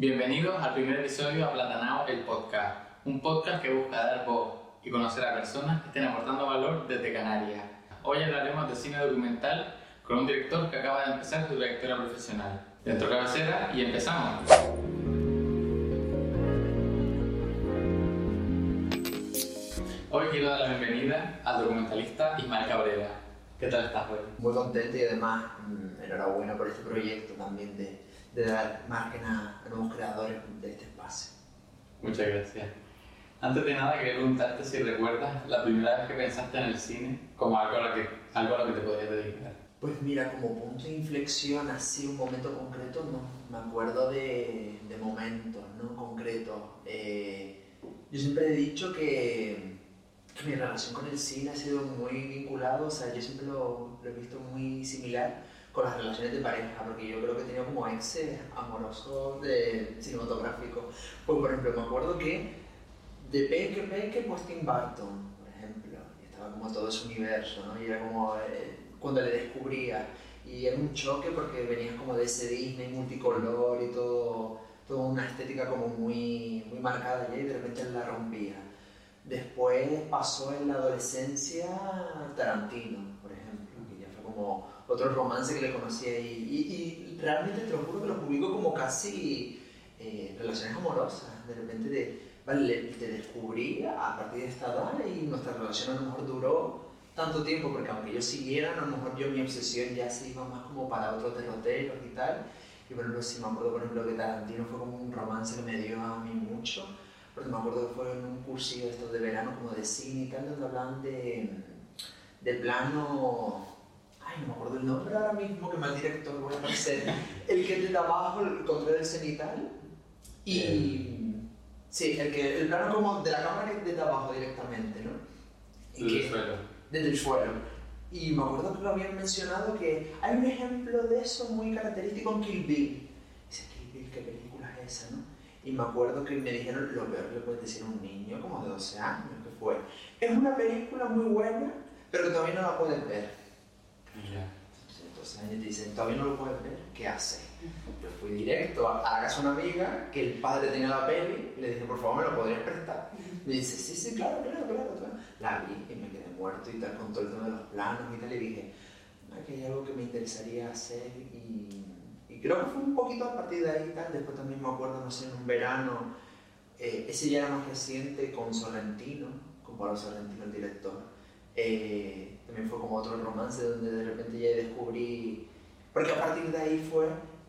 Bienvenidos al primer episodio de Platanao, el podcast. Un podcast que busca dar voz y conocer a personas que estén aportando valor desde Canarias. Hoy hablaremos de cine documental con un director que acaba de empezar su trayectoria profesional. Dentro cabecera y empezamos. Hoy quiero dar la bienvenida al documentalista Ismael Cabrera. ¿Qué tal estás hoy? Muy contento y además mm, enhorabuena por este proyecto también de, de dar margen a, a nuevos creadores de este espacio. Muchas gracias. Antes de nada, quería preguntarte si recuerdas la primera vez que pensaste en el cine como algo a lo que, algo a lo que te podías dedicar. Pues mira, como punto de inflexión, así un momento concreto, no. Me acuerdo de, de momentos, ¿no? Concretos. Eh, yo siempre he dicho que, que mi relación con el cine ha sido muy vinculado, o sea, yo siempre lo, lo he visto muy similar con las relaciones de pareja, porque yo creo que he tenido como ex amoroso de cinematográfico. Pues por ejemplo, me acuerdo que de Peque Peque, pues Tim Burton, por ejemplo, y estaba como todo ese universo, ¿no? Y era como eh, cuando le descubría, y era un choque porque venía como de ese Disney multicolor y todo, toda una estética como muy, muy marcada y de repente la rompía. Después pasó en la adolescencia Tarantino, por ejemplo, que ya fue como otro romance que le conocí ahí. Y, y realmente te lo juro que lo publico como casi eh, relaciones amorosas. De repente de, vale, te descubrí a partir de esta edad y nuestra relación a lo mejor duró tanto tiempo, porque aunque yo siguiera, a lo mejor yo mi obsesión ya se iba más como para otros derroteros y tal. Y ejemplo, si me acuerdo, por ejemplo, que Tarantino fue como un romance que me dio a mí mucho, porque me acuerdo que fue en un cursillo estos de verano como de cine y tal, donde hablaban de, de plano ay, no me acuerdo el nombre ahora mismo, que mal director voy a aparecer, el que es de abajo, el control del cenital, y... El- Sí, el, que, el plano como de la cámara que es desde abajo directamente, ¿no? Desde el suelo. desde el suelo. Y me acuerdo que lo habían mencionado que hay un ejemplo de eso muy característico en Kill Bill. Dice, Kill Bill, ¿qué película es esa, no? Y me acuerdo que me dijeron lo peor que le puedes decir a un niño, como de 12 años, que fue. Es una película muy buena, pero que todavía no la puedes ver. Entonces años te dicen, todavía no lo puedes ver, ¿qué hace? Yo fui directo a la casa de una amiga, que el padre tenía la peli, y le dije, por favor, ¿me lo podrías prestar? Me dice, sí, sí, claro, claro, claro, claro. La vi y me quedé muerto y tal, con todo el tema de los planos y tal, y dije, "Ah, que hay algo que me interesaría hacer y, creo que fue un poquito a partir de ahí y tal, después también me acuerdo, no sé, en un verano, eh, ese ya era más reciente con Sorrentino, con Pablo Sorrentino, el director, eh, también fue como otro romance donde de repente ya descubrí, porque a partir de ahí fue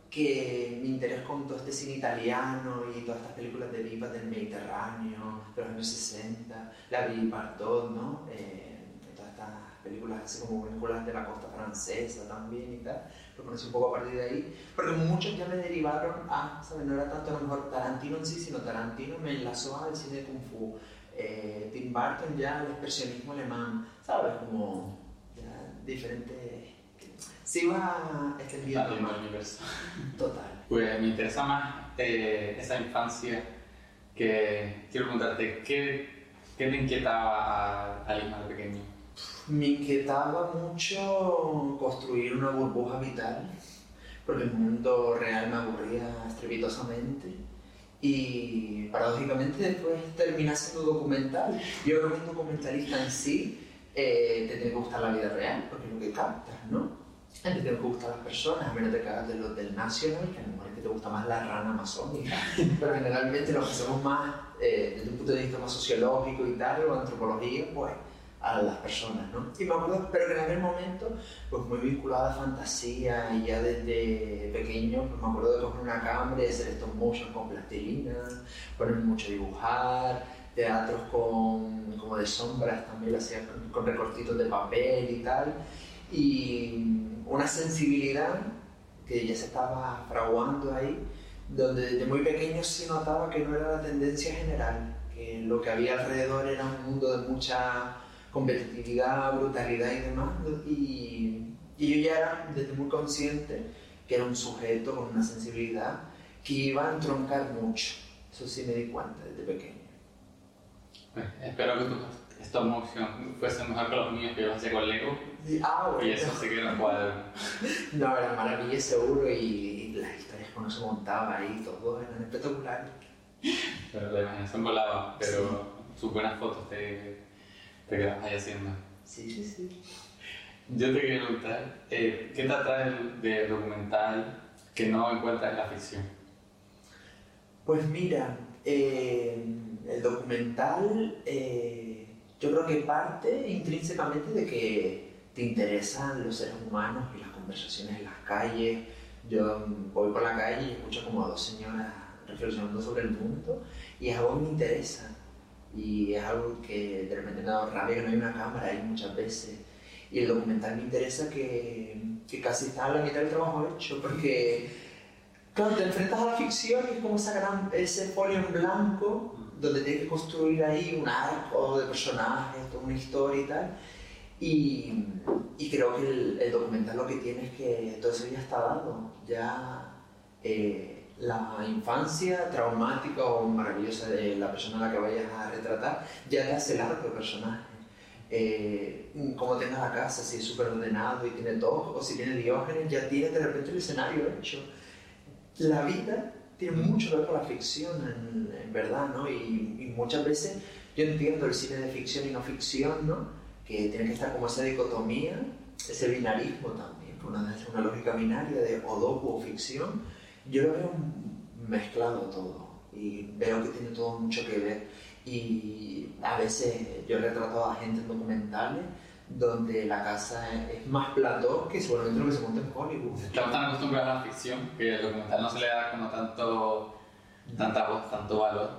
que mi interés con todo este cine italiano y todas estas películas de vivas del Mediterráneo, de los años 60, la vi Bardot, ¿no? Eh, todas estas películas así como vinculadas de la costa francesa también y tal, lo conocí un poco a partir de ahí, porque muchos ya me derivaron a, ¿sabes? No era tanto a lo mejor Tarantino en sí, sino Tarantino me enlazó al cine de Kung Fu. Eh, Tim Burton ya al expresionismo alemán, ¿sabes? Como ya diferentes... Se iba extendiendo más. el universo. Total. Pues me interesa más eh, esa infancia que quiero preguntarte, ¿qué, qué te inquietaba a, a Ismael pequeño? Me inquietaba mucho construir una burbuja vital, porque el mundo real me aburría estrepitosamente. Y paradójicamente después terminé siendo documental. Yo creo que un documentalista en sí eh, te tiene que gustar la vida real, porque es lo que captas, ¿no? Te tiene que gustar las personas, a menos te cagas de los del National, que a lo mejor es que te gusta más la rana amazónica. Pero generalmente los que somos más, eh, desde un punto de vista más sociológico y tal, o antropología, pues a las personas, ¿no? Y me acuerdo, pero que en aquel momento, pues muy vinculada a fantasía y ya desde pequeño, pues me acuerdo de coger una cámara y hacer stop motion con plastilina, ponerme mucho a dibujar, teatros con, como de sombras también, lo hacía con, con recortitos de papel y tal, y una sensibilidad que ya se estaba fraguando ahí, donde desde muy pequeño sí notaba que no era la tendencia general, que lo que había alrededor era un mundo de mucha competitividad, brutalidad y demás, y, y yo ya era desde muy consciente que era un sujeto con una sensibilidad que iba a entroncar mucho, eso sí me di cuenta desde pequeño. Pues, espero que tus stop motion fuesen mejor que los míos que yo hacía con Lego Y, ah, bueno. y eso sí que era cuadro. No, eran maravillas seguro y, y las historias que uno se montaba ahí, todo eran espectaculares. Pero la imaginación volaba, pero sus buenas fotos te, te quedas ahí haciendo. Sí, sí, sí. Yo te quería preguntar, eh, ¿qué te atrae de documental que no encuentras en la ficción? Pues mira, eh, el documental eh, yo creo que parte intrínsecamente de que te interesan los seres humanos y las conversaciones en las calles. Yo voy por la calle y escucho como a dos señoras reflexionando sobre el mundo y es algo que me interesa y es algo que de repente me ha dado rabia que no hay una cámara ahí muchas veces. Y el documental me interesa que, que casi está a la mitad del trabajo hecho porque claro te enfrentas a la ficción y es como esa gran, ese folio en blanco donde tienes que construir ahí un arco de personajes, toda una historia y tal. Y, y creo que el, el, documental lo que tiene es que todo eso ya está dado ya eh, la infancia traumática o maravillosa de la persona a la que vayas a retratar, ya te hace el arco personaje. Eh, como tengas la casa, si es súper ordenado y tiene todo, o si tiene diógenes, ya tienes de repente el escenario hecho. La vida tiene mucho que ver con la ficción, en, en verdad, ¿no? Y, y, muchas veces yo entiendo el cine de ficción y no ficción, ¿no? Que tiene que estar como esa dicotomía, ese binarismo también, una, una lógica binaria de o docu o ficción yo lo veo mezclado todo y veo que tiene todo mucho que ver. Y a veces yo he retratado a gente en documentales donde la casa es más plató que seguramente lo que se monta en Hollywood. Estamos tan acostumbrados a la ficción que el documental no se le da como tanto, tanta voz, tanto valor.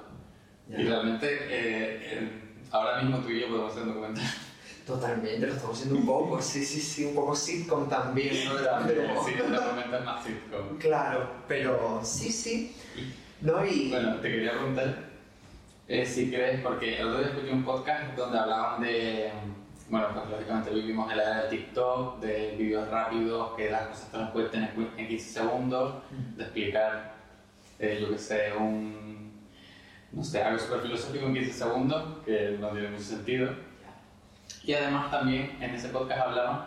Ya. Y realmente eh, ahora mismo tú y yo podemos hacer un documental. Totalmente, lo estamos haciendo un poco, sí, sí, sí, un poco sitcom también, ¿no? Pero... Sí, realmente es más sitcom. Claro, pero sí, sí. ¿No? Y... Bueno, te quería preguntar eh, si crees, porque el otro día escuché un podcast donde hablaban de, bueno, pues lógicamente vivimos en la era del TikTok, de vídeos rápidos, que las cosas te las puedes tener en 15 segundos, de explicar, eh, yo que sé, un, no sé, algo súper filosófico en 15 segundos, que no tiene mucho sentido y además también en ese podcast hablaban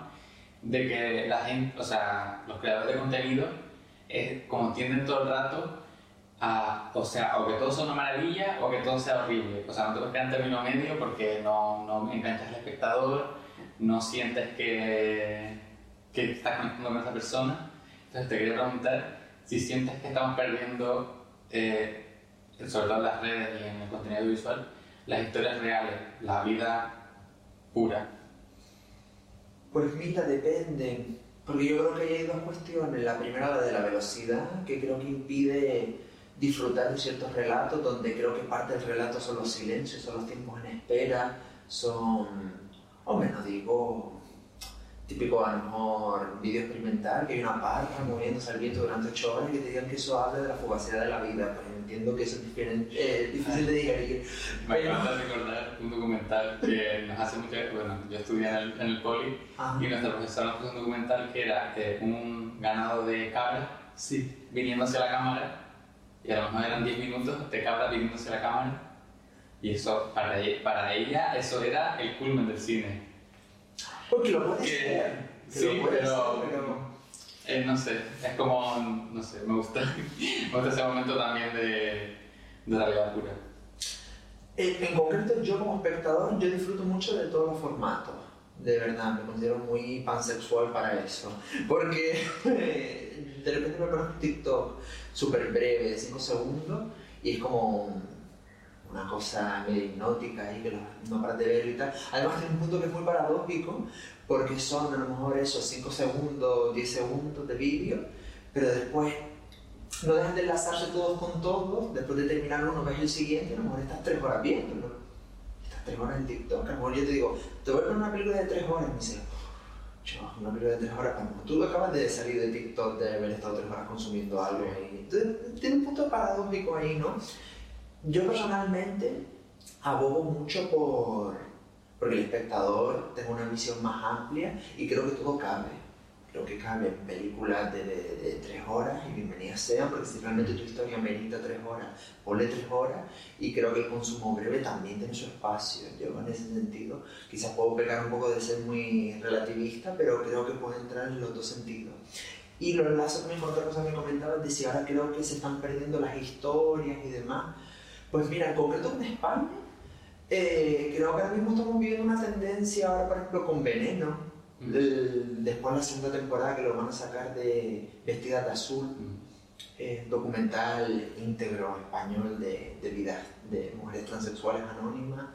de que la gente, o sea, los creadores de contenido, es, como tienden todo el rato a, o sea, o que todo sea una maravilla o que todo sea horrible. O sea, no te puedes quedar en término medio porque no, no enganchas al espectador, no sientes que, que estás conectando con esa persona. Entonces te quería preguntar si sientes que estamos perdiendo, eh, sobre todo en las redes y en el contenido visual, las historias reales, la vida pura? Pues mira, depende. Porque yo creo que hay dos cuestiones. La primera, la de la velocidad, que creo que impide disfrutar de ciertos relatos, donde creo que parte del relato son los silencios, son los tiempos en espera, son, o menos digo, típico a lo mejor vídeo experimental, que hay una parca moviéndose al viento durante ocho horas y que te digan que eso habla de la fugacidad de la vida. Pues entiendo que eso es eh, difícil de digerir. Me acabas de recordar un documental que nos hace mucho. Bueno, yo estudié en el, en el poli Ajá. y nuestra profesora nos puso un documental que era eh, un ganado de cabras Sí. viniendo hacia la cámara y a lo mejor eran 10 minutos de cabras viniendo hacia la cámara y eso para, e- para ella eso era el culmen del cine. Porque lo puedes Que- que sí, lo puedes pero- pero... Eh, no sé, es como, no sé, me gusta, me gusta ese momento también de, de realidad pura. En, en concreto, yo como espectador, yo disfruto mucho de todos los formatos. De verdad, me considero muy pansexual para eso. Porque de repente me pones un TikTok súper breve, de 5 segundos, y es como una cosa medio hipnótica ahí que no paras de ver y tal. Además, tiene un punto que es muy paradójico, porque son a lo mejor esos 5 segundos, 10 segundos de vídeo, pero después no dejan de enlazarse todos con todos, después de terminar uno ves el siguiente, a lo mejor estás tres horas viéndolo. Estás tres horas en TikTok, a lo mejor yo te digo, te voy a poner una película de tres horas, y me dice, yo, una película de tres horas, a lo mejor tú acabas de salir de TikTok, de haber estado tres horas consumiendo algo ahí. Entonces, tiene un punto paradójico ahí, ¿no? Yo personalmente abogo mucho por, porque el espectador tenga una visión más amplia y creo que todo cabe. Creo que cabe películas de, de, de tres horas y bienvenidas sean, porque si realmente tu historia merita tres horas, ponle tres horas y creo que el consumo breve también tiene su espacio. Yo en ese sentido quizás puedo pecar un poco de ser muy relativista, pero creo que puede entrar en los dos sentidos. Y lo enlazo también con otra cosa que comentabas, de si ahora creo que se están perdiendo las historias y demás. Pues mira, en concreto en España, eh, creo que ahora mismo estamos viviendo una tendencia, ahora por ejemplo con Veneno, Mm. el- después de la segunda temporada que lo van a sacar de Vestidas de Azul, Mm. eh, documental íntegro español de, de vidas de mujeres transexuales anónimas,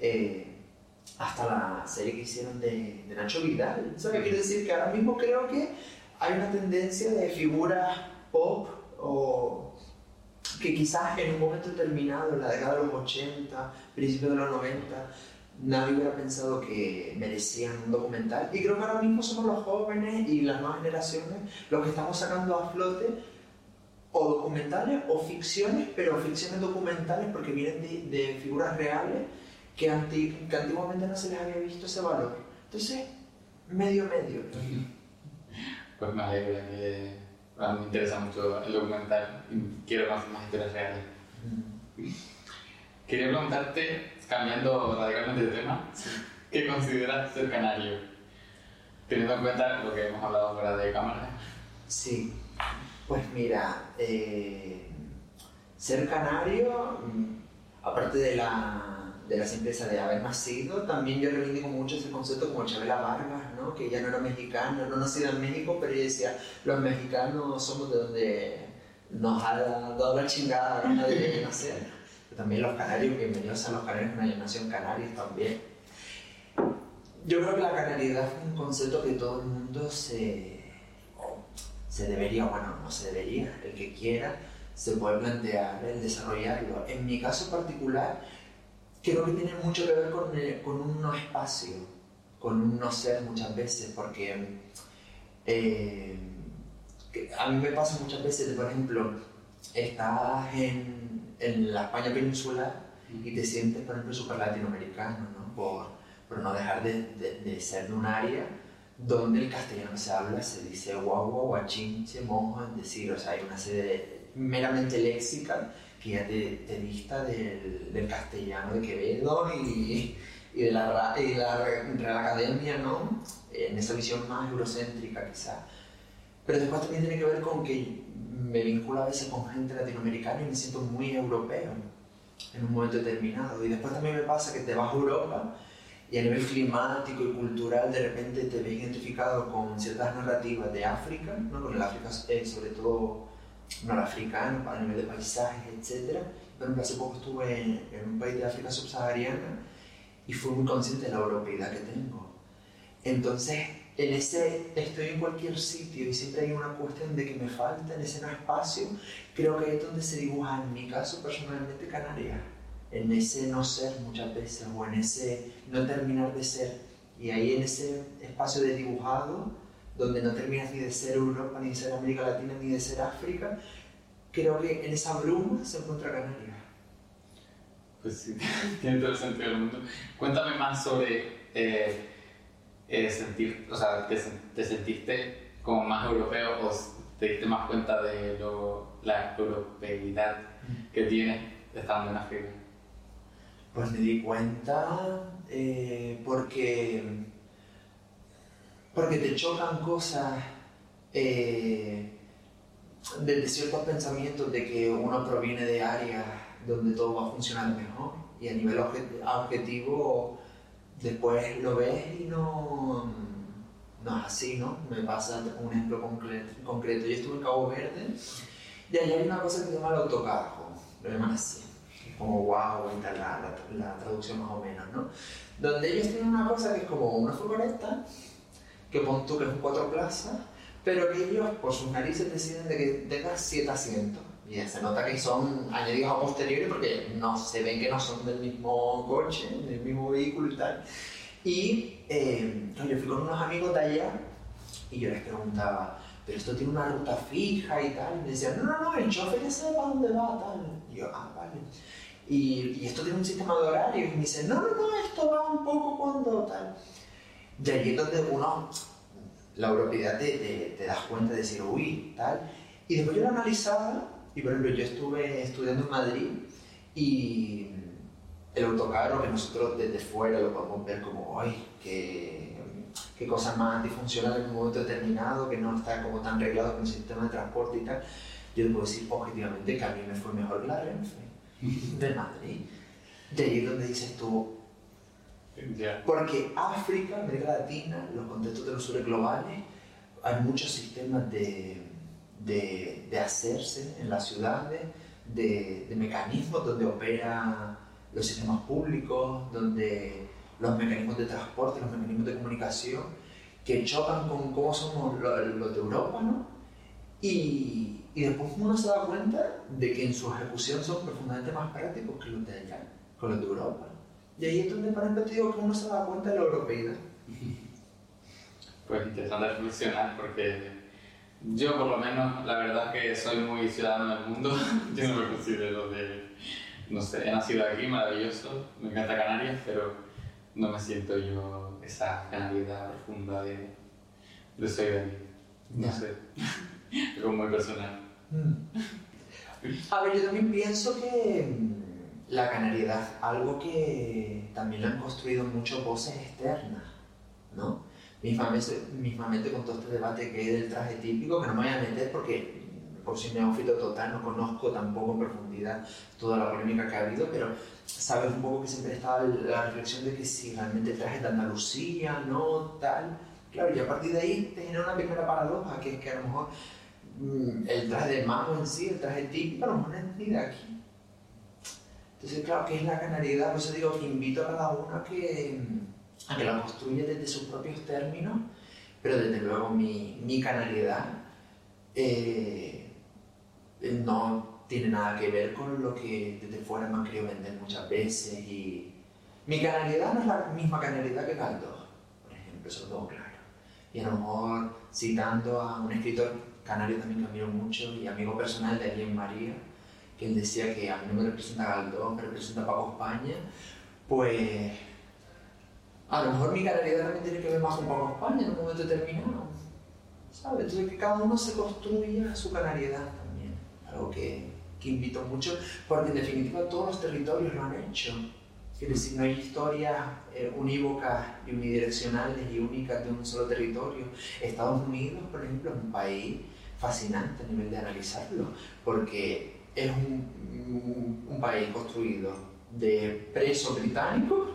eh, hasta la serie que hicieron de, de Nacho Vidal. ¿Sabes qué quiere decir? Que ahora mismo creo que hay una tendencia de figuras pop o que quizás en un momento determinado, en la década de los 80, principios de los 90, nadie hubiera pensado que merecían un documental. Y creo que ahora mismo somos los jóvenes y las nuevas generaciones los que estamos sacando a flote o documentales o ficciones, pero ficciones documentales porque vienen de, de figuras reales que, anti- que antiguamente no se les había visto ese valor. Entonces, medio medio. Pues me alegra que a mí me interesa mucho el documental y quiero conocer más historias reales. Quería preguntarte, cambiando radicalmente de tema, ¿qué consideras ser canario? Teniendo en cuenta lo que hemos hablado fuera de cámara. Sí, pues mira, eh, ser canario, mm, aparte de la, de la simpleza de haber nacido, también yo reivindico mucho ese concepto como Chabela Vargas, ¿no? que ella no era mexicana, no nacida en México, pero ella decía, los mexicanos somos de donde nos ha dado la chingada ¿no? de nacer. También los canarios, bienvenidos a los canarios, una nación canarios también. Yo creo que la canariedad es un concepto que todo el mundo se, se debería, bueno, no se debería, el que quiera, se puede plantear el desarrollarlo. En mi caso particular, creo que tiene mucho que ver con, el- con un no espacio, con un no ser muchas veces, porque eh, a mí me pasa muchas veces, por ejemplo, estás en, en la España peninsular y te sientes, por ejemplo, súper latinoamericano, ¿no? Por, por no dejar de, de- de ser de un área donde el castellano se habla, se dice guau, guau, guachinche, monjo, es decir, o sea, hay una serie de, meramente léxica ya te, dista del, del castellano de Quevedo y, y de la, y la Real Academia, ¿no? En esa visión más eurocéntrica quizá. Pero después también tiene que ver con que me vinculo a veces con gente latinoamericana y me siento muy europeo en un momento determinado. Y después también me pasa que te vas a Europa y a nivel climático y cultural de repente te ves identificado con ciertas narrativas de África, ¿no? con el África eh, sobre todo norafricano, a nivel de paisajes, etc. Por ejemplo, hace poco estuve en, en un país de África subsahariana y fui muy consciente de la europeidad que tengo. Entonces, en ese estoy en cualquier sitio y siempre hay una cuestión de que me falta en ese espacio, creo que es donde se dibuja, en mi caso personalmente, Canarias. En ese no ser muchas veces o en ese no terminar de ser. Y ahí en ese espacio de dibujado, donde no terminas ni de ser Europa, ni de ser América Latina, ni de ser África, creo que en esa bruma se encuentra Canarias. Pues sí, tiene todo el sentido del mundo. Cuéntame más sobre eh, eh, sentir, o sea, ¿te, te sentiste como más europeo o te diste más cuenta de lo, la europeidad que tienes estando en África? Pues me di cuenta eh, porque, porque te chocan cosas eh, de, de ciertos pensamientos de que uno proviene de áreas donde todo va a funcionar mejor y a nivel obje- objetivo después lo ves y no, no es así, ¿no? Me pasa un ejemplo concre- concreto. Yo estuve en Cabo Verde y allá hay una cosa que se llama el autocargo, lo llaman así como wow, la, la, la traducción más o menos, ¿no? Donde ellos tienen una cosa que es como una furgoneta, que pon tú que es un cuatro plazas, pero que ellos por sus narices deciden de que tenga siete asientos. Y se nota que son añadidos a posteriori porque no, se ven que no son del mismo coche, del mismo vehículo y tal. Y eh, yo fui con unos amigos de allá y yo les preguntaba, pero esto tiene una ruta fija y tal. Y me decían, no, no, no, el chofer ya sabe para dónde va, tal. Y yo, ah, vale. Y, y esto tiene un sistema de horarios. Y me dicen, no, no, no, esto va un poco cuando tal. Y allí es donde uno, la europeidad te, te, das cuenta de decir, uy, tal. Y después yo lo analizaba, y por ejemplo, yo estuve estudiando en Madrid y el autocarro que nosotros desde fuera lo podemos ver como, ay, qué, qué cosa más antifuncional en un momento determinado, que no está como tan reglado con el sistema de transporte y tal, yo te puedo decir objetivamente que a mí me fue mejor la Renfe de Madrid. De ahí es donde dices tú, porque África, América Latina, los contextos de los sures globales, hay muchos sistemas de, de, de hacerse en las ciudades, de, de, mecanismos donde operan los sistemas públicos, donde los mecanismos de transporte, los mecanismos de comunicación, que chocan con cómo somos los, de Europa, ¿no? Y, y, después uno se da cuenta de que en su ejecución son profundamente más prácticos que los de allá, con los de Europa. Y ahí es donde, para te digo que uno se da cuenta de la europeidad. Pues interesante reflexionar porque yo por lo menos la verdad que soy muy ciudadano del mundo. yo no me considero de... No sé, he nacido aquí, maravilloso, me encanta Canarias, pero no me siento yo esa canalidad profunda de, de soy de aquí. No sé, es como muy personal. Mm. A ver, yo también pienso que la canariedad, algo que también lo han construido mucho voces externas, ¿no? Mismamente, mismamente con todo este debate que hay del traje típico, que no me voy a meter porque por si me neófito total, no conozco tampoco en profundidad toda la polémica que ha habido, pero sabes un poco que siempre estaba la reflexión de que si realmente el traje de Andalucía, no, tal. Claro, y a partir de ahí te genera una primera paradoja, que es que a lo mejor mm, el traje de mago en sí, el traje típico, a lo mejor no es ni de aquí entonces, claro, ¿qué es la canariedad? Por eso digo que invito a cada uno que, a que la construya desde sus propios términos, pero desde luego mi, mi canariedad eh, no tiene nada que ver con lo que desde fuera me han querido vender muchas veces y mi canariedad no es la misma canariedad que Galdós, por ejemplo, eso lo tengo claro. Y a lo mejor citando a un escritor canario también que admiro mucho y amigo personal de Alguien María, que él decía que a mí no me representa Galdón, me representa Paco España, pues a lo mejor mi canalidad también tiene que ver más con Paco España en un momento determinado. ¿Sabes? Entonces que cada uno se construya su canariedad también, algo que, que invito mucho, porque en definitiva todos los territorios lo han hecho. Es decir, no hay historias eh, unívocas y unidireccionales y únicas de un solo territorio. Estados Unidos, por ejemplo, es un país fascinante a nivel de analizarlo, porque es un, un, país construido de presos británicos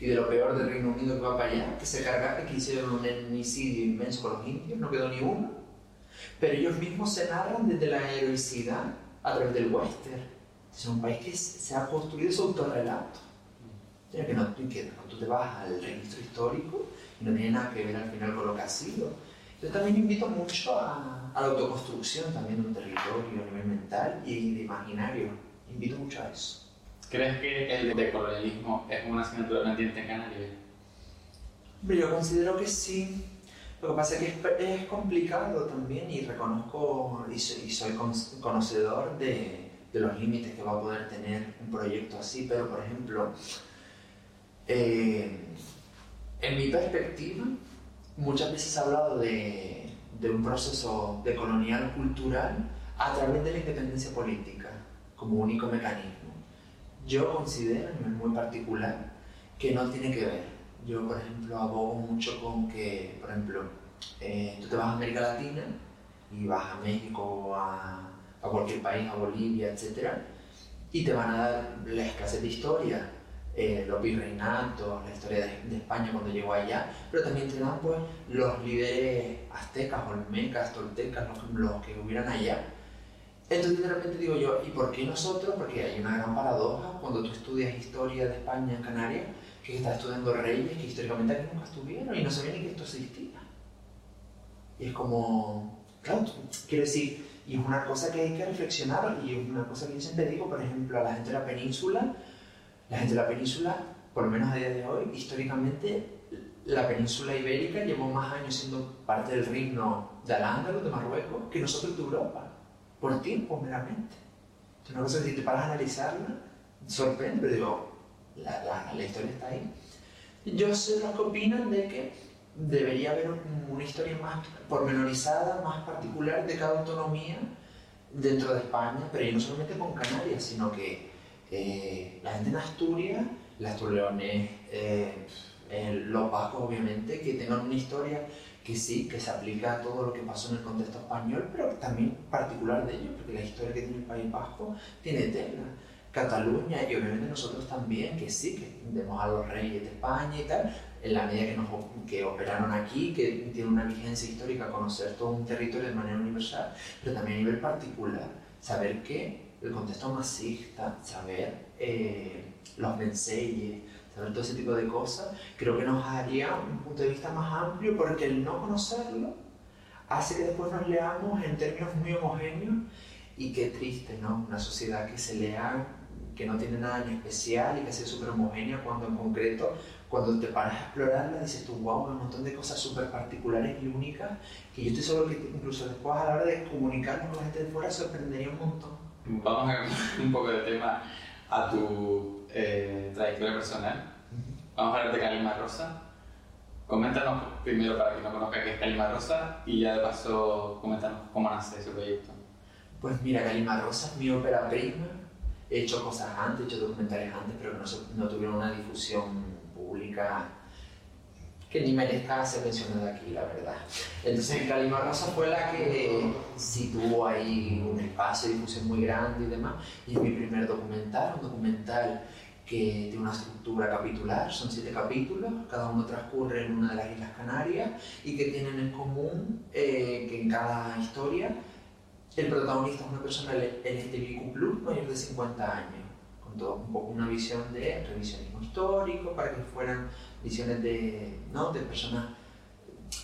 y de lo peor del Reino Unido que va para allá, que se cargaron, que hicieron un etnicidio inmenso con los indios, no quedó ni uno. Pero ellos mismos se narran desde la heroicidad a través del western. Es un país que se ha construido su autorrelato. Que, no, que tú te vas al registro histórico y no tiene nada que ver al final con lo que ha sido. Yo también invito mucho a, a la autoconstrucción también de un territorio a nivel mental y de imaginario. Invito mucho a eso. ¿Crees que el decolonialismo es una asignatura pendiente en Canarias? Yo considero que sí. Lo que pasa es que es, complicado también y reconozco y soy, conocedor de, de, los límites que va a poder tener un proyecto así, pero por ejemplo, eh, en mi perspectiva, muchas veces he hablado de de un proceso de colonial cultural a través de la independencia política como único mecanismo. Yo considero, en muy particular, que no tiene que ver. Yo, por ejemplo, abogo mucho con que, por ejemplo, eh, tú te vas a América Latina y vas a México, a, a cualquier país, a Bolivia, etc. Y te van a dar la escasez de historia eh, los virreinatos, la historia de, España cuando llegó allá, pero también te dan pues, los líderes aztecas, olmecas, toltecas, los, que hubieran allá. Entonces de repente digo yo, ¿y por qué nosotros? Porque hay una gran paradoja cuando tú estudias historia de España en Canarias, que estás estudiando reyes que históricamente aquí nunca estuvieron y no sabían ni que esto existía. Y es como, claro, quiero decir, y es una cosa que hay que reflexionar y es una cosa que yo siempre digo, por ejemplo, a la gente de la península, la gente de la península, por lo menos a día de hoy, históricamente, la península ibérica llevó más años siendo parte del reino de Al-Ándalus, de Marruecos, que nosotros de Europa, por tiempo meramente. Entonces, una cosa que si te paras a analizarla, sorprende, pero digo, la, la, la historia está ahí. Yo sé los que opinan de que debería haber una historia más pormenorizada, más particular de cada autonomía dentro de España, pero no solamente con Canarias, sino que eh, la gente en Asturias, las Torleones, eh, Eh, los vascos, obviamente, que tengan una historia que sí, que se aplica a todo lo que pasó en el contexto español, pero también particular de ellos, porque la historia que tiene el País Vasco tiene tela. Cataluña y obviamente nosotros también, que sí, que entendemos a los reyes de España y tal, en la medida que, nos, que operaron aquí, que tiene una vigencia histórica conocer todo un territorio de manera universal, pero también a nivel particular, saber que el contexto masista, saber eh, los menseyes, saber todo ese tipo de cosas, creo que nos haría un punto de vista más amplio porque el no conocerlo hace que después nos leamos en términos muy homogéneos y qué triste, ¿no? Una sociedad que se lea que no tiene nada en especial y que es súper homogénea cuando en concreto, cuando te paras a explorarla, dices tú, wow, un montón de cosas súper particulares y únicas que yo estoy seguro que incluso después a la hora de comunicarnos con la gente de fuera sorprendería un montón. Vamos a cambiar un poco de tema a tu eh, trayectoria personal. Vamos a hablar de Calima Rosa. Coméntanos primero para quien no conozca qué es Calima Rosa y ya de paso coméntanos cómo nace ese proyecto. Pues mira, Calima Rosa es mi ópera prima he hecho cosas antes, he hecho documentales antes, pero que no, no tuvieron una difusión pública que ni merezca ser mencionada aquí, la verdad. Entonces, Calima Rosa fue la que sí tuvo ahí un espacio de difusión muy grande y demás, y es mi primer documental, un documental que tiene una estructura capitular, son siete capítulos, cada uno transcurre en una de las Islas Canarias y que tienen en común eh, que en cada historia el protagonista es una persona LGTBIQ+, mayor de 50 años, con todo, un poco una visión de revisionismo histórico, para que fueran visiones de, ¿no? de personas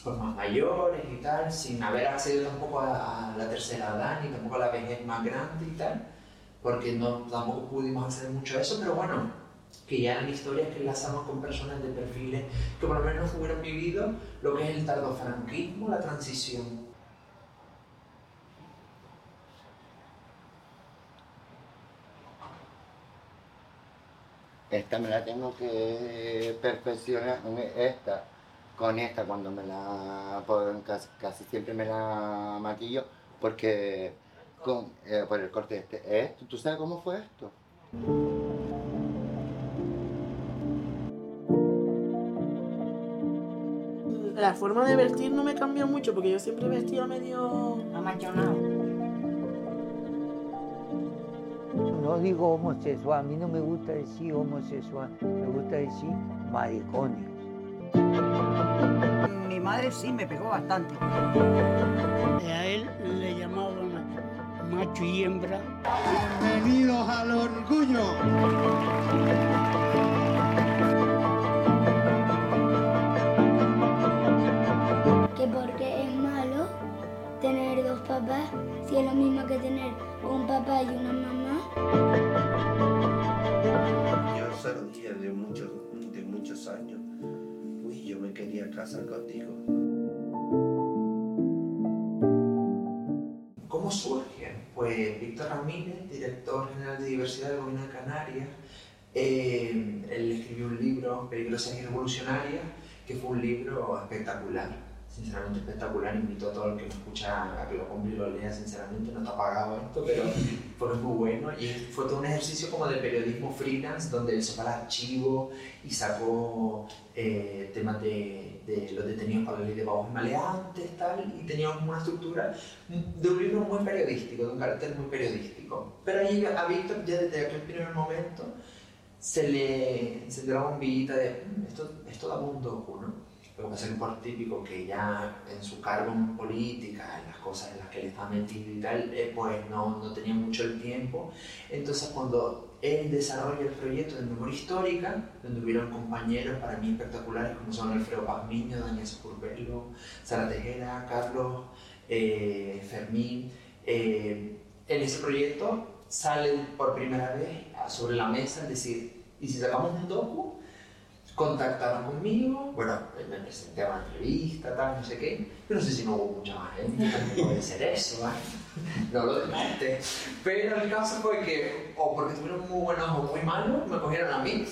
pues, más mayores y tal, sin haber accedido tampoco a, la tercera edad, ni tampoco a la vejez más grande y tal, porque no, tampoco pudimos hacer mucho eso, pero bueno, que ya eran historias que enlazamos con personas de perfiles que por lo menos hubieran vivido lo que es el tardofranquismo, la transición esta me la tengo que perfeccionar, esta, con esta cuando me la, casi, siempre me la maquillo, porque con, eh, por el corte este, esto, ¿tú sabes cómo fue esto? La forma de vestir no me cambió mucho porque yo siempre vestía medio amachonado. No digo homosexual, a mí no me gusta decir homosexual, me gusta decir maricones. Mi madre sí me pegó bastante. A él le llamaban macho y hembra. Bienvenidos al orgullo. Lo mismo que tener un papá y una mamá. Yo solo dije de muchos, de muchos años, uy, yo me quería casar contigo. ¿Cómo surge? Pues Víctor Ramírez, director general de diversidad del gobierno de Canarias, eh, él escribió un libro, Peligrosas y Revolucionarias, que fue un libro espectacular sinceramente espectacular. Invito a todo el que me escucha a que lo compre y lo lea, sinceramente. No está pagado esto, pero fue muy bueno. Y fue todo un ejercicio como de periodismo freelance, donde él separa archivos y sacó eh, temas de, de, los detenidos para la ley de pagos y maleantes, tal. Y tenía una estructura de un libro muy periodístico, de un carácter muy periodístico. Pero ahí a Víctor, ya desde aquel primer momento, se le, se le daba un villita de mm, esto, esto da un docu, ¿no? Lo que pasa es por típico que ya en su cargo en política, en las cosas en las que él está metido y tal, eh, pues no, no, tenía mucho el tiempo. Entonces cuando él desarrolla el proyecto de memoria histórica, donde hubieron compañeros para mí espectaculares como son Alfredo Pazmiño, Daniel Scurbelo, Sara Tejera, Carlos, eh, Fermín, eh, en ese proyecto sale por primera vez sobre la mesa, es decir, ¿y si sacamos un docu? Contactaron conmigo, bueno, me presenté a una entrevista, tal, no sé qué, pero no sé si no hubo mucha más gente, puede ser eso, no lo demente. Pero el caso fue que, o porque estuvieron muy buenos o muy malos, me cogieron a mí.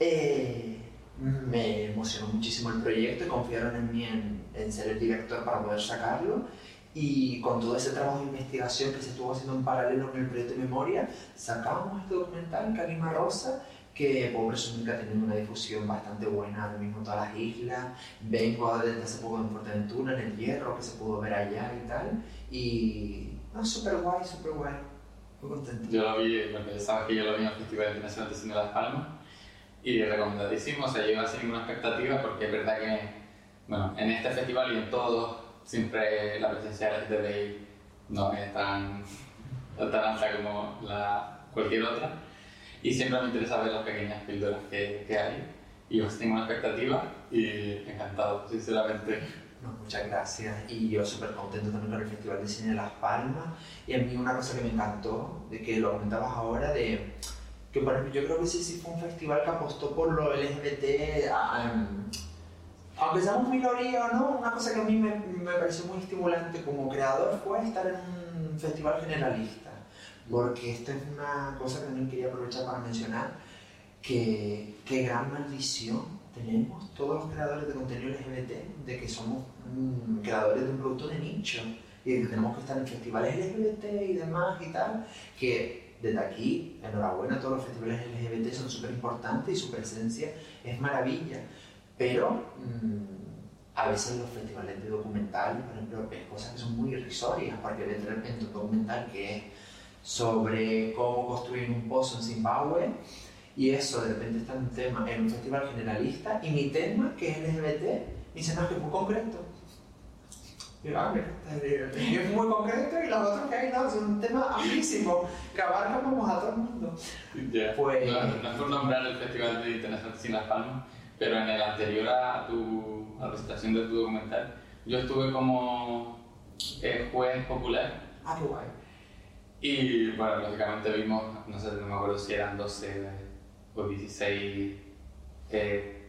Eh, me emocionó muchísimo el proyecto y confiaron en mí en, ser el director para poder sacarlo. Y con todo ese trabajo de investigación que se estuvo haciendo en paralelo con el proyecto de memoria, sacamos este documental, Calima Rosa, que puedo presumir que ha tenido una difusión bastante buena ahora mismo en todas las islas. Vengo desde hace poco en Fuerteventura, en el Hierro, que se pudo ver allá y tal. Y no, súper guay, súper guay. Muy contento. Yo lo vi, bueno, ya sabes que yo lo vi en el Festival Internacional de Cine de Las Palmas y recomendadísimo, o sea, yo sin ninguna expectativa porque es verdad que, bueno, en este festival y en todos, siempre la presencia de LGTBI no es tan, tan alta como la, cualquier otra y siempre me interesa ver las pequeñas píldoras que, que hay y yo tengo una expectativa y encantado, sinceramente. No, muchas gracias. Y yo súper contento también con el Festival de Cine de Las Palmas. Y a mí una cosa que me encantó, de que lo comentabas ahora, de que por ejemplo, yo creo que sí, sí fue un festival que apostó por lo LGBT, um, aunque seamos minoría o no, una cosa que a mí me, me pareció muy estimulante como creador fue estar en un festival generalista porque esta es una cosa que también quería aprovechar para mencionar, que qué gran maldición tenemos todos los creadores de contenido LGBT, de que somos mm, creadores de un producto de nicho y de que tenemos que estar en festivales LGBT y demás y tal, que desde aquí, enhorabuena, todos los festivales LGBT son súper importantes y su presencia es maravilla, pero mm, a veces los festivales de documental, por ejemplo, ves cosas que son muy irrisorias, porque ves de repente un documental que es sobre cómo construir un pozo en Zimbabue. Y eso de repente está en un tema en un festival generalista. Y mi tema que es LGBT me dice no es que es muy concreto y yo, ah, es muy concreto y los otros que hay no, es un tema amplísimo que abarca vamos a todo el mundo. Yeah. pues, no, no, es por nombrar el Festival de Internacional Sin Las Palmas pero en el anterior a, tu, a la presentación de tu documental yo estuve como eh, juez popular. Ah, qué guay y bueno, lógicamente vimos, no sé, no me acuerdo si eran 12 o 16, eh,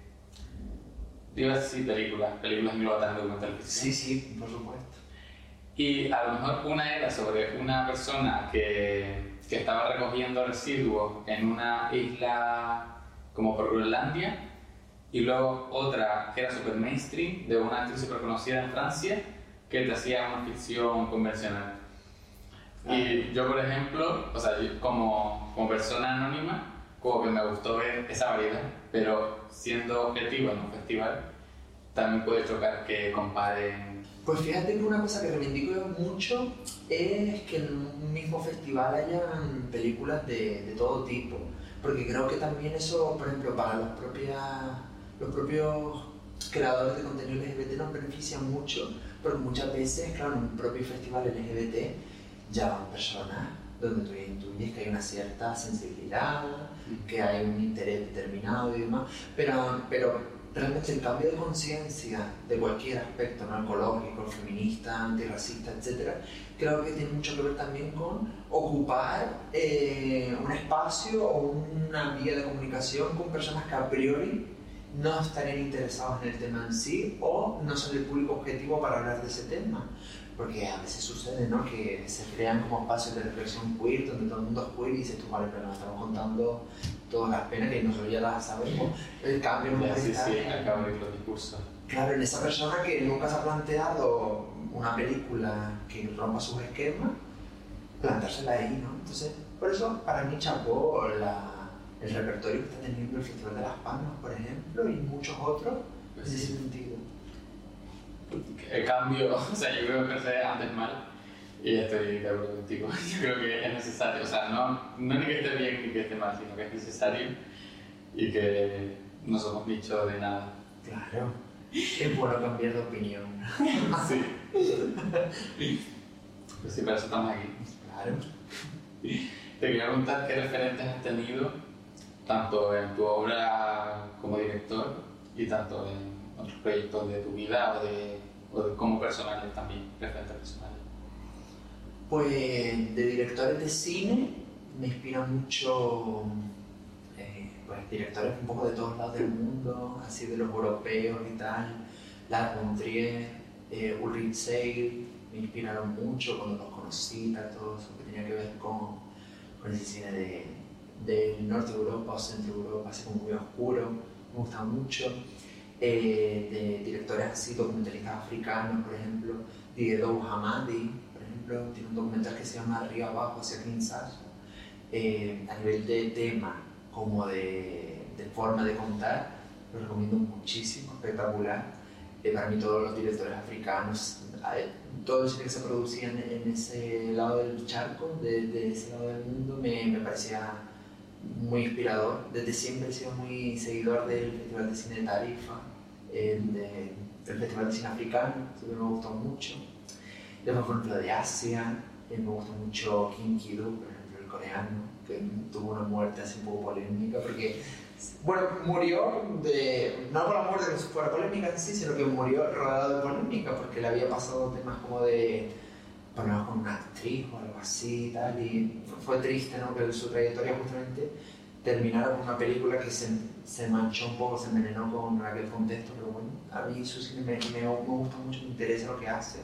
digo así, películas, películas englobadas documentales. Sí, sí, por supuesto. Y a lo mejor una era sobre una persona que, que estaba recogiendo residuos en una isla como por Groenlandia, y luego otra que era super mainstream, de una actriz super conocida en Francia, que te hacía una ficción convencional. Y yo, por ejemplo, o sea, como, como persona anónima, como que me gustó ver esa variedad, pero siendo objetivo en un festival, también puede chocar que comparen. Pues fíjate que una cosa que reivindico mucho es que en un mismo festival hayan películas de, de todo tipo, porque creo que también eso, por ejemplo, para los, propias, los propios creadores de contenido LGBT nos beneficia mucho, porque muchas veces, claro, en un propio festival LGBT ya van personas donde tú intuyes que hay una cierta sensibilidad, que hay un interés determinado y demás, pero, pero realmente el cambio de conciencia de cualquier aspecto, ¿no? ecológico, feminista, antirracista, etc., creo que tiene mucho que ver también con ocupar eh, un espacio o una vía de comunicación con personas que a priori no estarían interesados en el tema en sí o no son el público objetivo para hablar de ese tema porque a veces sucede ¿no? que se crean como espacios de reflexión queer donde todo el mundo es queer y dices tú, vale, pero nos estamos contando todas las penas que nosotros ya las sabemos. El cambio no sí, sí, de los discursos. Claro, en esa persona que nunca se ha planteado una película que rompa sus esquemas, plantársela ahí, ¿no? Entonces, por eso para mí chapó la, el repertorio que está teniendo el Festival de las Palmas, por ejemplo, y muchos otros en ese sentido el cambio, o sea, yo creo que empecé antes mal y estoy de acuerdo contigo. Yo creo que es necesario, o sea, no, no ni que esté bien ni que esté mal, sino que es necesario y que no somos nicho de nada. Claro. Es bueno cambiar de opinión. sí. Pues sí, para eso estamos aquí. Claro. Te quería preguntar qué referentes has tenido, tanto en tu obra como director y tanto en otros proyectos de tu vida o de como personales también, referentes personales? Pues de directores de cine me inspira mucho eh, pues, directores un poco de todos lados del mundo, así de los europeos y tal, Lara von eh, Ulrich Seil, me inspiraron mucho cuando los conocí, todo eso que tenía que ver con, con ese cine de, del norte de Europa o centro de Europa, así como muy oscuro, me gusta mucho. Eh, de directores así, documentalistas africanos, por ejemplo, Diego Hamadi, por ejemplo, tiene un documental que se llama Arriba Abajo hacia Kinshasa, eh, a nivel de tema como de, de forma de contar, lo recomiendo muchísimo, espectacular. Eh, para mí todos los directores africanos, todo el cine que se producía en, en ese lado del charco, de, de ese lado del mundo, me, me parecía muy inspirador. Desde siempre he sido muy seguidor del Festival de Cine de Tarifa, eh, de- Festival de Cine Africano, siempre me gustó mucho. Después, por ejemplo, de Asia, eh, me gusta mucho Kim Ki-duk, por ejemplo, el coreano, que tuvo una muerte así un poco polémica, porque, bueno, murió de, no por la muerte que fuera polémica en sí, sino que murió rodeado de polémica, porque le había pasado temas como de problemas con una actriz o algo así y tal, y fue, triste, ¿no? Que su trayectoria justamente terminara con una película que se, se manchó un poco, se envenenó con aquel contexto, pero bueno, a mí su cine me, me, me gusta mucho, me interesa lo que hace.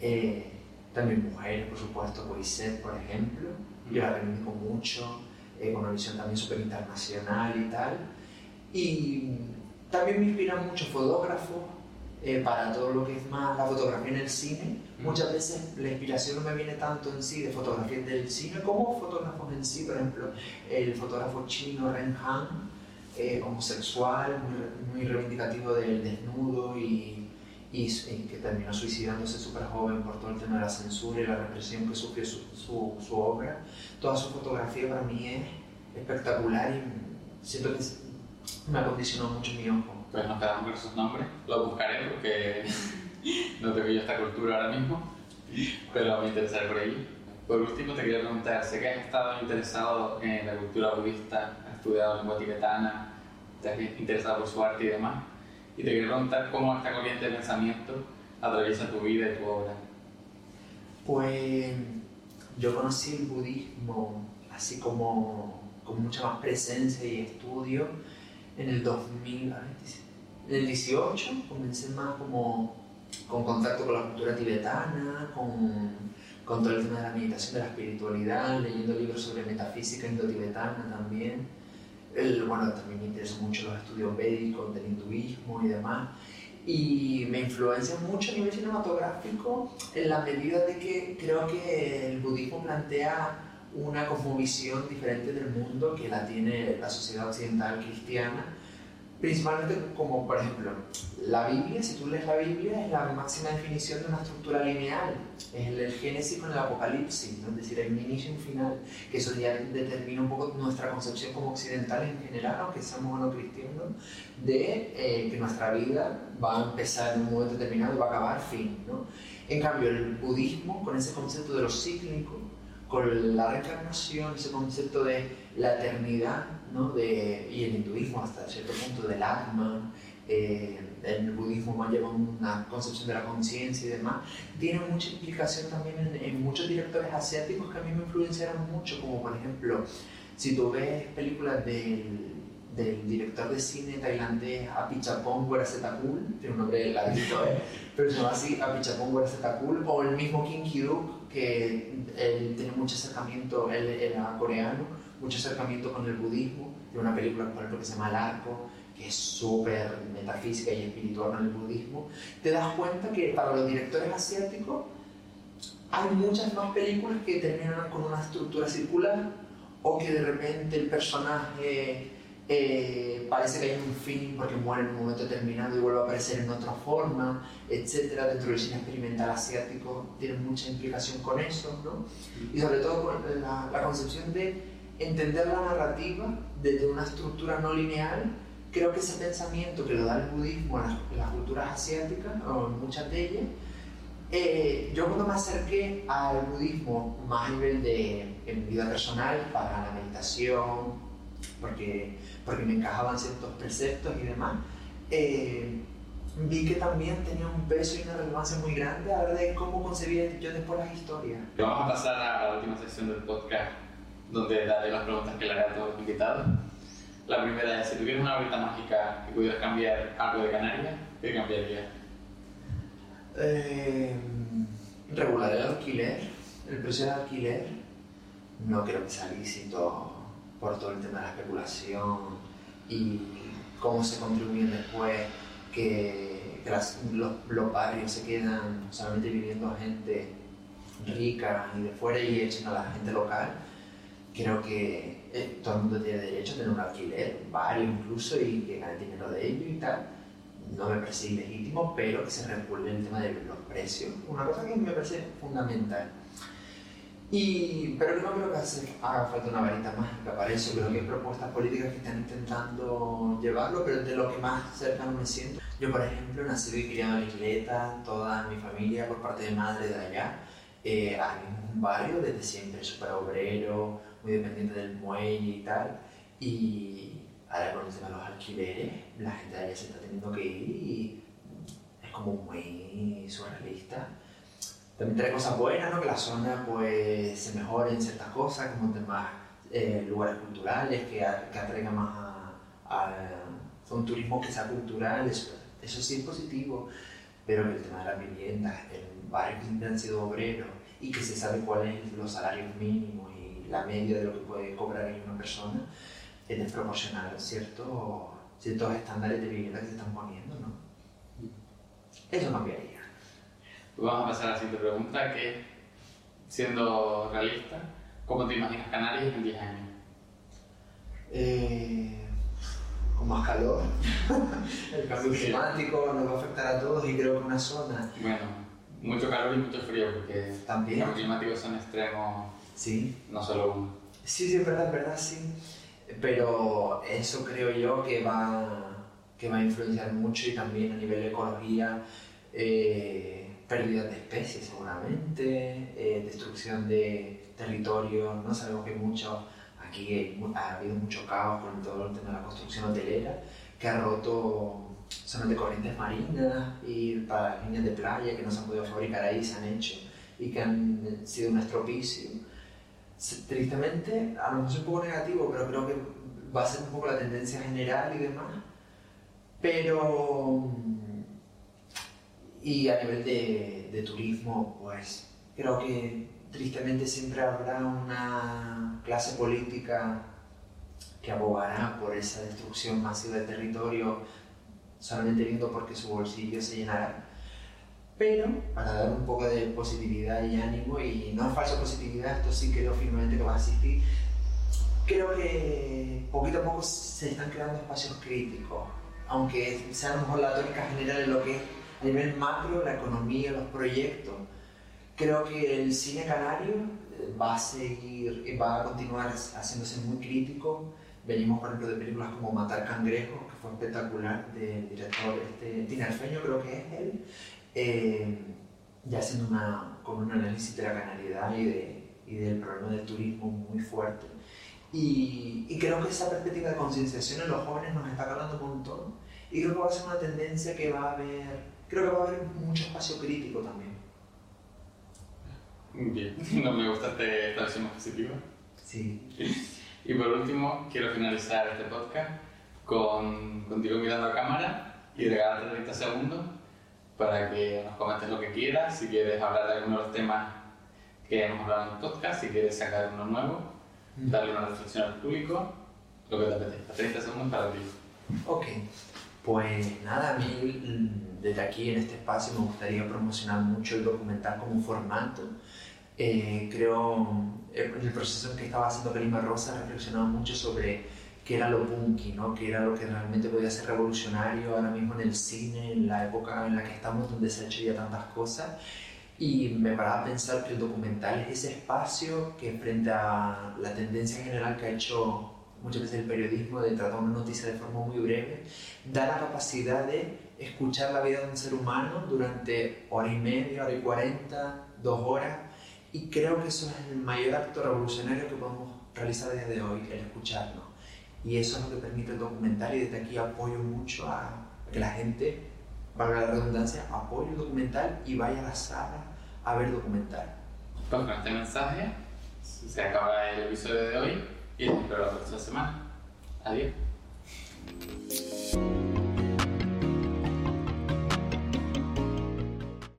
Eh, también mujeres, por supuesto, Boisset, por ejemplo, yo la reivindico mucho, eh, con una visión también súper internacional y tal. Y también me inspiran muchos fotógrafos eh, para todo lo que es más la fotografía en el cine. Muchas veces la inspiración no me viene tanto en sí de fotografías del cine como fotógrafos en sí, por ejemplo, el fotógrafo chino Ren Han, eh, homosexual, muy, muy reivindicativo del desnudo y, y, y que terminó suicidándose súper joven por todo el tema de la censura y la represión que sufrió su, su, su obra. Toda su fotografía para mí es espectacular y siento que me acondicionó mucho mi ojo. Pues nos quedamos con esos nombres. Los buscaré porque no tengo yo esta cultura ahora mismo, pero me interesaré por ello. Por último, te quería preguntar, sé que has estado interesado en la cultura budista, has estudiado lengua tibetana, te has interesado por su arte y demás, y te quería preguntar cómo esta corriente de pensamiento atraviesa tu vida y tu obra. Pues yo conocí el budismo así como con mucha más presencia y estudio en el 2000, a ver, en el 18 comencé más como con contacto con la cultura tibetana, con, con todo el tema de la meditación, de la espiritualidad, leyendo libros sobre metafísica indo-tibetana también. El, bueno, también me interesan mucho los estudios védicos del hinduismo y demás. Y me influencia mucho a nivel cinematográfico en la medida de que creo que el budismo plantea una cosmovisión diferente del mundo que la tiene la sociedad occidental cristiana, principalmente como por ejemplo la Biblia, si tú lees la Biblia es la máxima definición de una estructura lineal, es el, el Génesis con el Apocalipsis, ¿no? es decir, un inicio y un final, que eso ya determina un poco nuestra concepción como occidentales en general, aunque seamos no cristianos, de eh, que nuestra vida va a empezar en un momento determinado y va a acabar fin. ¿no? En cambio, el budismo, con ese concepto de lo cíclico, con la reencarnación, ese concepto de la eternidad, ¿no? de, y el hinduismo hasta cierto punto del alma, eh, el budismo más lleva una concepción de la conciencia y demás, tiene mucha implicación también en, en, muchos directores asiáticos que a mí me influenciaron mucho, como por ejemplo, si tú ves películas del, del director de cine tailandés Apichapong Weerasethakul, tiene un nombre larguito, ¿eh? pero se llama así Apichapong Weerasethakul, o el mismo Kim Ki-duk, que él tiene mucho acercamiento, él era coreano, mucho acercamiento con el budismo, de una película por ejemplo que se llama El Arco, que es súper metafísica y espiritual con el budismo, te das cuenta que para los directores asiáticos hay muchas más películas que terminan con una estructura circular o que de repente el personaje eh, parece que hay un fin porque muere en un momento determinado y vuelve a aparecer en otra forma, etc. Dentro del cine experimental asiático tiene mucha implicación con eso, ¿no? Y sobre todo con la, la concepción de entender la narrativa desde una estructura no lineal creo que ese pensamiento que lo da el budismo en las, las culturas asiáticas, o en muchas de ellas, eh, yo cuando me acerqué al budismo más a nivel de en mi vida personal, para la meditación, porque, porque me encajaban ciertos preceptos y demás, eh, vi que también tenía un peso y una relevancia muy grande a hora de cómo concebía yo después las historias. Vamos a pasar a la última sección del podcast, donde daré las preguntas que le haré a todos los invitados. La primera es, si tuvieras una varita mágica y pudieras cambiar algo de Canarias, ¿qué cambiarías? Eh, regular el alquiler, el precio del alquiler, no creo que sea lícito por todo el tema de la especulación y cómo se contribuyen después que, que las, los, los, barrios se quedan solamente viviendo gente rica y de fuera y echan a la gente local. creo que eh, todo el mundo tiene derecho a tener un alquiler, varios incluso, y que gane dinero de ello y tal. No me parece ilegítimo, pero que se regule el tema de los precios. Una cosa que me parece fundamental. Y, pero no creo que hace, haga falta una varita mágica para eso. Creo que hay propuestas políticas que están intentando llevarlo, pero de lo que más cercano me siento. Yo, por ejemplo, nací y criado en Isleta, toda mi familia por parte de madre de allá. Eh, hay un barrio desde siempre súper obrero, muy dependiente del muelle y tal. Y ahora con el tema de los alquileres, la gente de allá se está teniendo que ir y es como muy surrealista. También trae cosas buenas, ¿no? Que la zona pues se mejore en ciertas cosas, como temas, eh, lugares culturales, que, que atraigan más a, a, un turismo que sea cultural, eso, eso sí es positivo, pero el tema de las viviendas, en barrios que siempre han sido obreros y que se sabe cuáles son los salarios mínimos y la media de lo que puede cobrar una persona, es desproporcional ciertos, ciertos estándares de vivienda que se están poniendo, ¿no? Eso cambiaría. Vamos a pasar a la siguiente pregunta, que siendo realista, ¿cómo te imaginas Canarias en 10 años? Eh, con más calor. el cambio climático nos va a afectar a todos y creo que una zona. Bueno, mucho calor y mucho frío, porque También. los cambios climáticos son extremos, Sí. no solo uno. Sí, sí, es verdad, es verdad, sí. Pero eso creo yo que va, que va a influenciar mucho y también a nivel de ecología, eh, pérdida de especies seguramente, eh, destrucción de territorios, no sabemos que mucho, aquí hay ha habido mucho caos con todo el tema de la construcción hotelera, que ha roto zonas de corrientes marinas y para líneas de playa que no se han podido fabricar ahí, se han hecho y que han sido un estropicio. Tristemente, a lo mejor es un poco negativo, pero creo que va a ser un poco la tendencia general y demás. Pero. Y a nivel de, de turismo, pues creo que tristemente siempre habrá una clase política que abogará por esa destrucción masiva de territorio solamente viendo porque su bolsillo se llenará. Pero para dar un poco de positividad y ánimo, y no es falsa positividad, esto sí creo firmemente que va a existir, creo que poquito a poco se están creando espacios críticos, aunque sea a lo mejor la tónica general en lo que es a nivel macro, la economía, los proyectos. Creo que el cine canario eh, va a seguir, eh, va a continuar haciéndose muy crítico. Venimos, por ejemplo, de películas como Matar Cangrejos, que fue espectacular, del director este, tinerfeño, creo que es él, eh, ya haciendo una, con un análisis de la canariedad y, de, y del problema del turismo muy fuerte. Y, y creo que esa perspectiva de concienciación en los jóvenes nos está calando un montón. Y creo que va a ser una tendencia que va a haber, creo que va a haber mucho espacio crítico también. Bien, no me gusta este- esta versión más positiva. Sí. Y por último, quiero finalizar este podcast con, contigo mirando a cámara y regalarte 30 segundos para que nos comentes lo que quieras, si quieres hablar de alguno de los temas que hemos hablado en el podcast, si quieres sacar uno nuevo, darle una reflexión al público, lo que te apetezca. 30 segundos para ti. Ok, pues nada, a mí mm, desde aquí en este espacio me gustaría promocionar mucho el documental como formato. Eh, creo, eh, en el proceso en que estaba haciendo Calima Rosa, reflexionaba mucho sobre qué era lo punky, ¿no? qué era lo que realmente podía ser revolucionario ahora mismo en el cine, en la época en la que estamos, donde se han hecho ya tantas cosas. Y me paraba a pensar que el documental es ese espacio que frente a la tendencia general que ha hecho muchas veces el periodismo de tratar una noticia de forma muy breve, da la capacidad de escuchar la vida de un ser humano durante hora y media, hora y cuarenta, dos horas, y creo que eso es el mayor acto revolucionario que podemos realizar a día de hoy, el escucharnos. Y eso es lo que permite el documental y desde aquí apoyo mucho a que la gente, valga la redundancia, apoye el documental y vaya a la sala a ver documental. Pues con este mensaje se acaba el episodio de hoy y espero la próxima semana. Adiós.